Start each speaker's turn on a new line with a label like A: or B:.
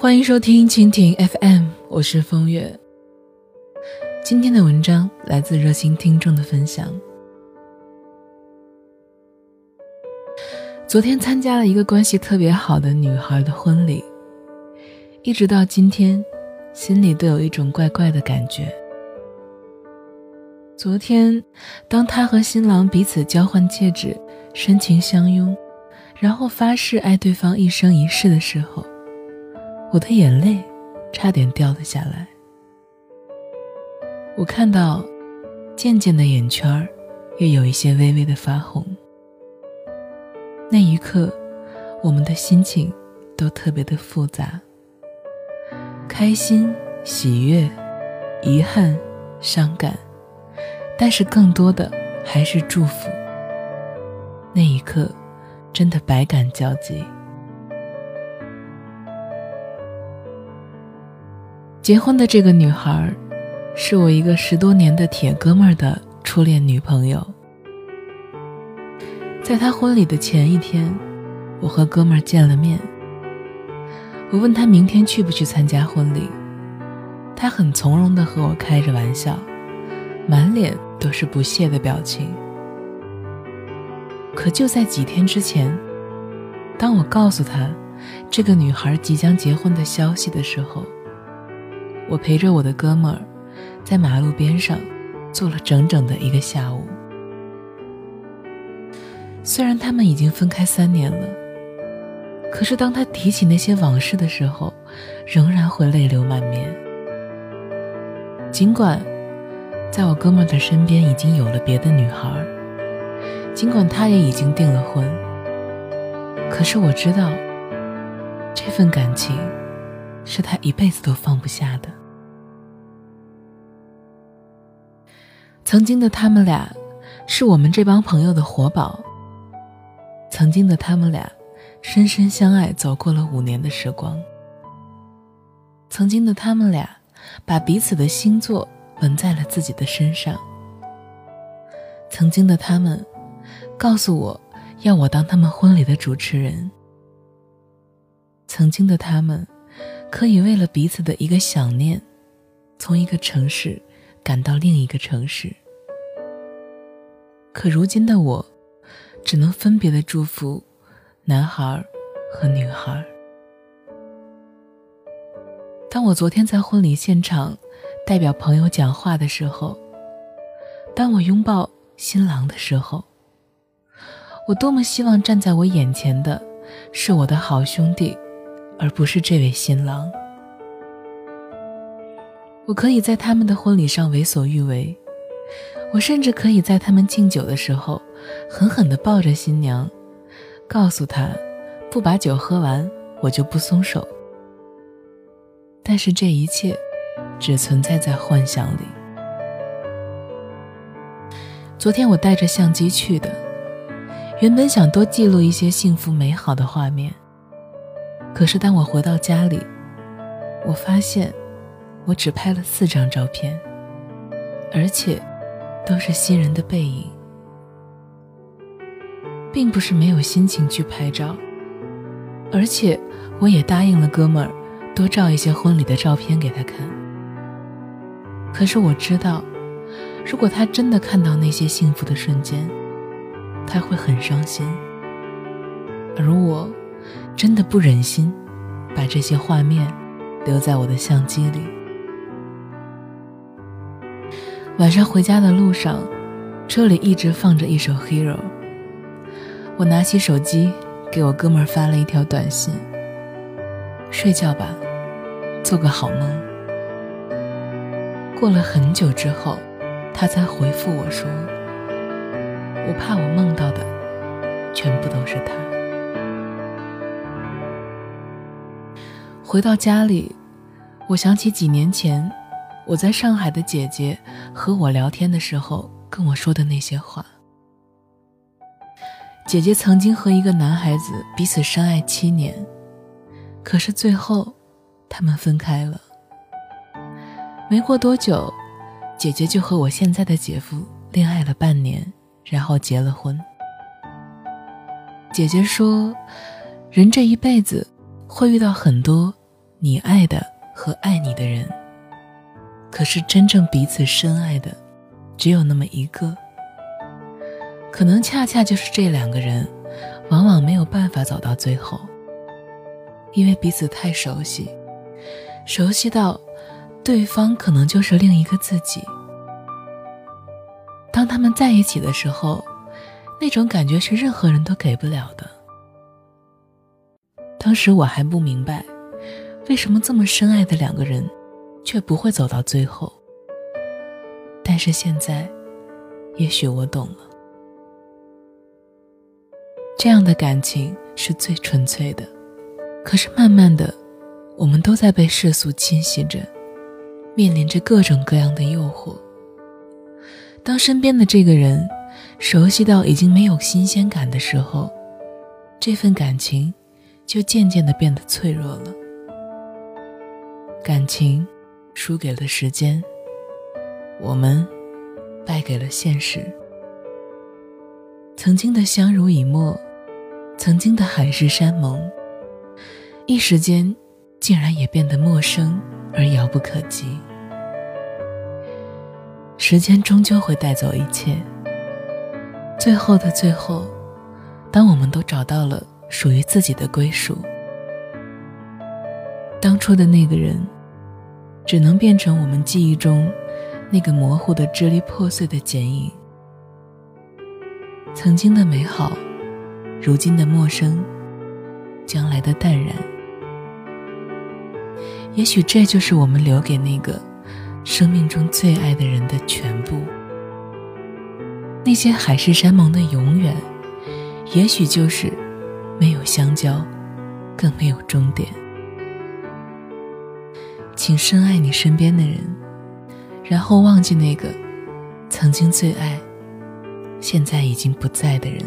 A: 欢迎收听蜻蜓 FM，我是风月。今天的文章来自热心听众的分享。昨天参加了一个关系特别好的女孩的婚礼，一直到今天，心里都有一种怪怪的感觉。昨天，当他和新郎彼此交换戒指，深情相拥，然后发誓爱对方一生一世的时候，我的眼泪差点掉了下来。我看到，渐渐的眼圈儿也有一些微微的发红。那一刻，我们的心情都特别的复杂，开心、喜悦、遗憾、伤感。但是更多的还是祝福。那一刻，真的百感交集。结婚的这个女孩，是我一个十多年的铁哥们儿的初恋女朋友。在他婚礼的前一天，我和哥们儿见了面。我问他明天去不去参加婚礼，他很从容的和我开着玩笑，满脸。都是不屑的表情。可就在几天之前，当我告诉他这个女孩即将结婚的消息的时候，我陪着我的哥们儿在马路边上坐了整整的一个下午。虽然他们已经分开三年了，可是当他提起那些往事的时候，仍然会泪流满面。尽管。在我哥们的身边已经有了别的女孩，尽管他也已经订了婚，可是我知道，这份感情是他一辈子都放不下的。曾经的他们俩，是我们这帮朋友的活宝。曾经的他们俩，深深相爱，走过了五年的时光。曾经的他们俩，把彼此的星座。纹在了自己的身上。曾经的他们，告诉我要我当他们婚礼的主持人。曾经的他们，可以为了彼此的一个想念，从一个城市赶到另一个城市。可如今的我，只能分别的祝福男孩和女孩。当我昨天在婚礼现场。代表朋友讲话的时候，当我拥抱新郎的时候，我多么希望站在我眼前的是我的好兄弟，而不是这位新郎。我可以在他们的婚礼上为所欲为，我甚至可以在他们敬酒的时候，狠狠地抱着新娘，告诉她，不把酒喝完，我就不松手。但是这一切。只存在在幻想里。昨天我带着相机去的，原本想多记录一些幸福美好的画面。可是当我回到家里，我发现我只拍了四张照片，而且都是新人的背影。并不是没有心情去拍照，而且我也答应了哥们儿多照一些婚礼的照片给他看。可是我知道，如果他真的看到那些幸福的瞬间，他会很伤心。而我，真的不忍心把这些画面留在我的相机里。晚上回家的路上，车里一直放着一首《Hero》。我拿起手机，给我哥们发了一条短信：“睡觉吧，做个好梦。”过了很久之后，他才回复我说：“我怕我梦到的全部都是他。”回到家里，我想起几年前我在上海的姐姐和我聊天的时候跟我说的那些话。姐姐曾经和一个男孩子彼此深爱七年，可是最后他们分开了。没过多久，姐姐就和我现在的姐夫恋爱了半年，然后结了婚。姐姐说，人这一辈子会遇到很多你爱的和爱你的人，可是真正彼此深爱的，只有那么一个。可能恰恰就是这两个人，往往没有办法走到最后，因为彼此太熟悉，熟悉到对方可能就是另一个自己。当他们在一起的时候，那种感觉是任何人都给不了的。当时我还不明白，为什么这么深爱的两个人，却不会走到最后。但是现在，也许我懂了。这样的感情是最纯粹的，可是慢慢的，我们都在被世俗侵袭着，面临着各种各样的诱惑。当身边的这个人熟悉到已经没有新鲜感的时候，这份感情就渐渐的变得脆弱了。感情输给了时间，我们败给了现实。曾经的相濡以沫。曾经的海誓山盟，一时间竟然也变得陌生而遥不可及。时间终究会带走一切。最后的最后，当我们都找到了属于自己的归属，当初的那个人，只能变成我们记忆中那个模糊的、支离破碎的剪影。曾经的美好。如今的陌生，将来的淡然，也许这就是我们留给那个生命中最爱的人的全部。那些海誓山盟的永远，也许就是没有相交，更没有终点。请深爱你身边的人，然后忘记那个曾经最爱，现在已经不在的人。